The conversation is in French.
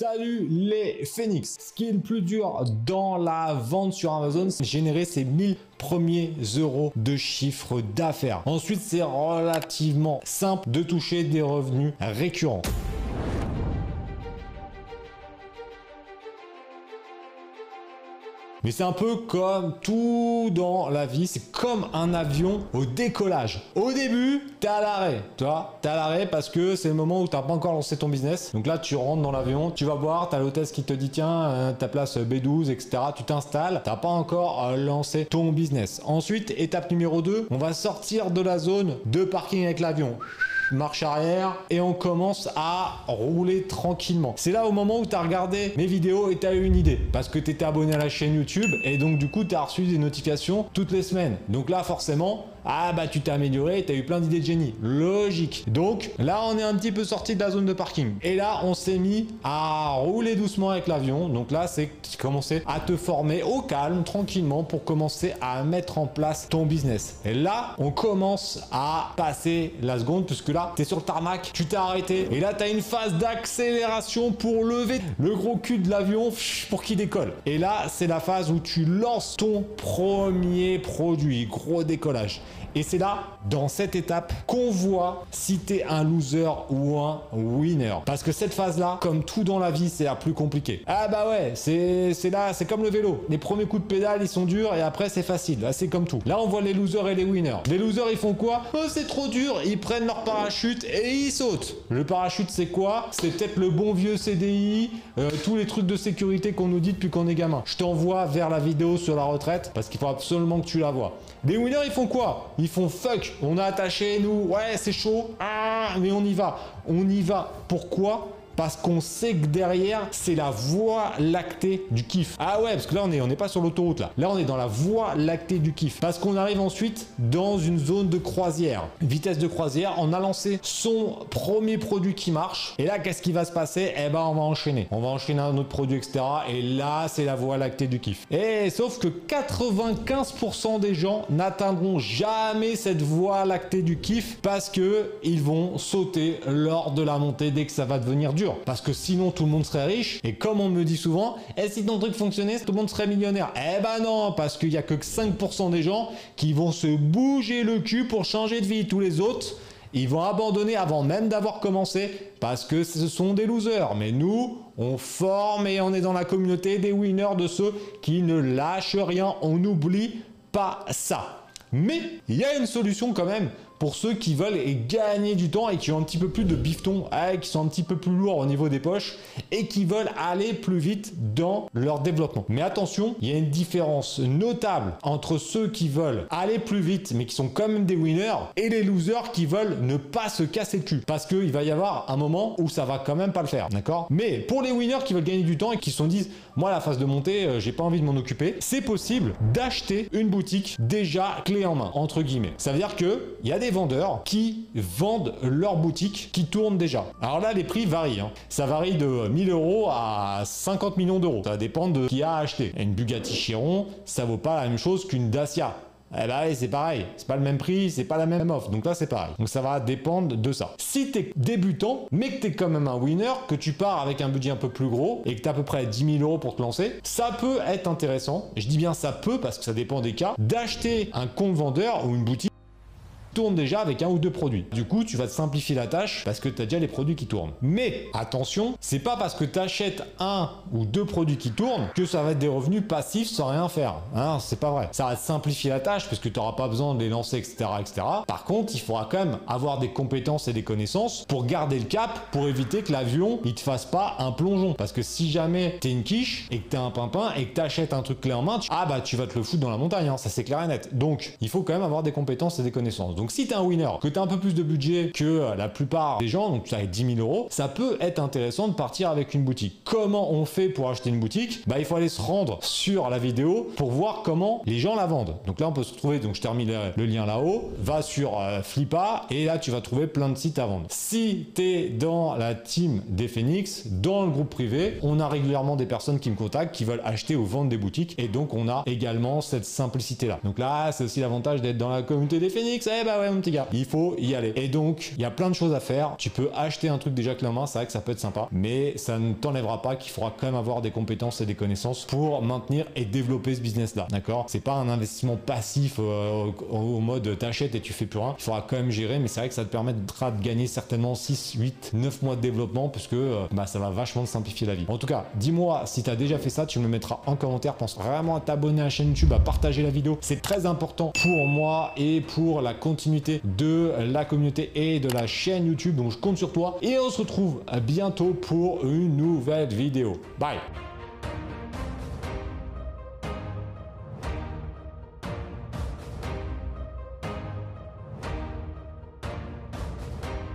Salut les phoenix Ce qui est le plus dur dans la vente sur Amazon, c'est générer ces 1000 premiers euros de chiffre d'affaires. Ensuite, c'est relativement simple de toucher des revenus récurrents. Mais c'est un peu comme tout dans la vie, c'est comme un avion au décollage. Au début, t'es à l'arrêt, tu vois, t'es à l'arrêt parce que c'est le moment où t'as pas encore lancé ton business. Donc là, tu rentres dans l'avion, tu vas boire, t'as l'hôtesse qui te dit tiens, euh, ta place B12, etc. Tu t'installes, t'as pas encore euh, lancé ton business. Ensuite, étape numéro 2, on va sortir de la zone de parking avec l'avion marche arrière et on commence à rouler tranquillement. C'est là au moment où tu as regardé mes vidéos et tu as eu une idée parce que tu étais abonné à la chaîne YouTube et donc du coup tu as reçu des notifications toutes les semaines. Donc là forcément, ah bah tu t'es amélioré, tu as eu plein d'idées de génie. Logique. Donc là on est un petit peu sorti de la zone de parking. Et là on s'est mis à rouler doucement avec l'avion. Donc là c'est commencer à te former au calme, tranquillement pour commencer à mettre en place ton business. Et là on commence à passer la seconde puisque là tu es sur le tarmac, tu t'es arrêté. Et là tu as une phase d'accélération pour lever le gros cul de l'avion pour qu'il décolle. Et là c'est la phase où tu lances ton premier produit, gros décollage. Et c'est là, dans cette étape, qu'on voit si tu es un loser ou un winner. Parce que cette phase-là, comme tout dans la vie, c'est la plus compliquée. Ah bah ouais, c'est là, c'est comme le vélo. Les premiers coups de pédale, ils sont durs et après, c'est facile. Là, c'est comme tout. Là, on voit les losers et les winners. Les losers, ils font quoi? Oh, c'est trop dur. Ils prennent leur parachute et ils sautent. Le parachute, c'est quoi? C'est peut-être le bon vieux CDI, euh, tous les trucs de sécurité qu'on nous dit depuis qu'on est gamin. Je t'envoie vers la vidéo sur la retraite parce qu'il faut absolument que tu la vois. Les winners, ils font quoi? Ils font fuck, on a attaché nous, ouais, c'est chaud, ah, mais on y va. On y va. Pourquoi? Parce qu'on sait que derrière, c'est la voie lactée du kiff. Ah ouais, parce que là, on n'est on pas sur l'autoroute, là. Là, on est dans la voie lactée du kiff. Parce qu'on arrive ensuite dans une zone de croisière. Vitesse de croisière, on a lancé son premier produit qui marche. Et là, qu'est-ce qui va se passer? Eh ben, on va enchaîner. On va enchaîner un autre produit, etc. Et là, c'est la voie lactée du kiff. Et sauf que 95% des gens n'atteindront jamais cette voie lactée du kiff parce que ils vont sauter lors de la montée dès que ça va devenir dur. Parce que sinon, tout le monde serait riche. Et comme on me dit souvent, et eh, si ton truc fonctionnait, tout le monde serait millionnaire. Eh ben non, parce qu'il y a que 5% des gens qui vont se bouger le cul pour changer de vie. Tous les autres, ils vont abandonner avant même d'avoir commencé parce que ce sont des losers. Mais nous, on forme et on est dans la communauté des winners de ceux qui ne lâchent rien. On n'oublie pas ça. Mais il y a une solution quand même pour ceux qui veulent gagner du temps et qui ont un petit peu plus de bifton, qui sont un petit peu plus lourds au niveau des poches et qui veulent aller plus vite dans leur développement. Mais attention, il y a une différence notable entre ceux qui veulent aller plus vite mais qui sont quand même des winners et les losers qui veulent ne pas se casser le cul parce qu'il va y avoir un moment où ça va quand même pas le faire, d'accord? Mais pour les winners qui veulent gagner du temps et qui se disent moi la phase de montée, euh, j'ai pas envie de m'en occuper, c'est possible d'acheter une boutique déjà clé en main entre guillemets. Ça veut dire que il y a des vendeurs qui vendent leur boutique qui tourne déjà. Alors là, les prix varient. Hein. Ça varie de 1000 euros à 50 millions d'euros. Ça dépend de qui a acheté. Une Bugatti Chiron, ça vaut pas la même chose qu'une Dacia. Eh bah c'est pareil, c'est pas le même prix, c'est pas la même offre, donc là c'est pareil. Donc ça va dépendre de ça. Si t'es débutant, mais que t'es quand même un winner, que tu pars avec un budget un peu plus gros et que t'as à peu près 10 000 euros pour te lancer, ça peut être intéressant, je dis bien ça peut parce que ça dépend des cas, d'acheter un compte vendeur ou une boutique déjà avec un ou deux produits. Du coup, tu vas te simplifier la tâche parce que tu as déjà les produits qui tournent. Mais attention, c'est pas parce que tu achètes un ou deux produits qui tournent que ça va être des revenus passifs sans rien faire. Hein, c'est pas vrai. Ça va te simplifier la tâche parce que tu n'auras pas besoin de les lancer, etc., etc. Par contre, il faudra quand même avoir des compétences et des connaissances pour garder le cap, pour éviter que l'avion il te fasse pas un plongeon. Parce que si jamais tu es une quiche et que tu es un pimpin et que tu achètes un truc clé en main, ah bah tu vas te le foutre dans la montagne, hein, ça c'est clair et net. Donc, il faut quand même avoir des compétences et des connaissances. Donc si tu es un winner, que tu as un peu plus de budget que la plupart des gens, donc tu as 10 000 euros, ça peut être intéressant de partir avec une boutique. Comment on fait pour acheter une boutique? Bah il faut aller se rendre sur la vidéo pour voir comment les gens la vendent. Donc là on peut se trouver, donc je termine le lien là-haut, va sur euh, Flippa et là tu vas trouver plein de sites à vendre. Si tu es dans la team des Phoenix, dans le groupe privé, on a régulièrement des personnes qui me contactent qui veulent acheter ou vendre des boutiques et donc on a également cette simplicité là. Donc là c'est aussi l'avantage d'être dans la communauté des Phoenix. Eh bah Ah mon petit gars, il faut y aller. Et donc, il y a plein de choses à faire. Tu peux acheter un truc déjà clé en main, c'est vrai que ça peut être sympa, mais ça ne t'enlèvera pas qu'il faudra quand même avoir des compétences et des connaissances pour maintenir et développer ce business-là. D'accord? C'est pas un investissement passif euh, au, mode t'achètes et tu fais plus rien. Il faudra quand même gérer, mais c'est vrai que ça te permettra de gagner certainement 6, 8, 9 mois de développement puisque euh, bah, ça va vachement te simplifier la vie. En tout cas, dis-moi si tu as déjà fait ça, tu me le mettras en commentaire. Pense vraiment à t'abonner à la chaîne YouTube, à partager la vidéo. C'est très important pour moi et pour la de la communauté et de la chaîne YouTube. Donc je compte sur toi et on se retrouve bientôt pour une nouvelle vidéo. Bye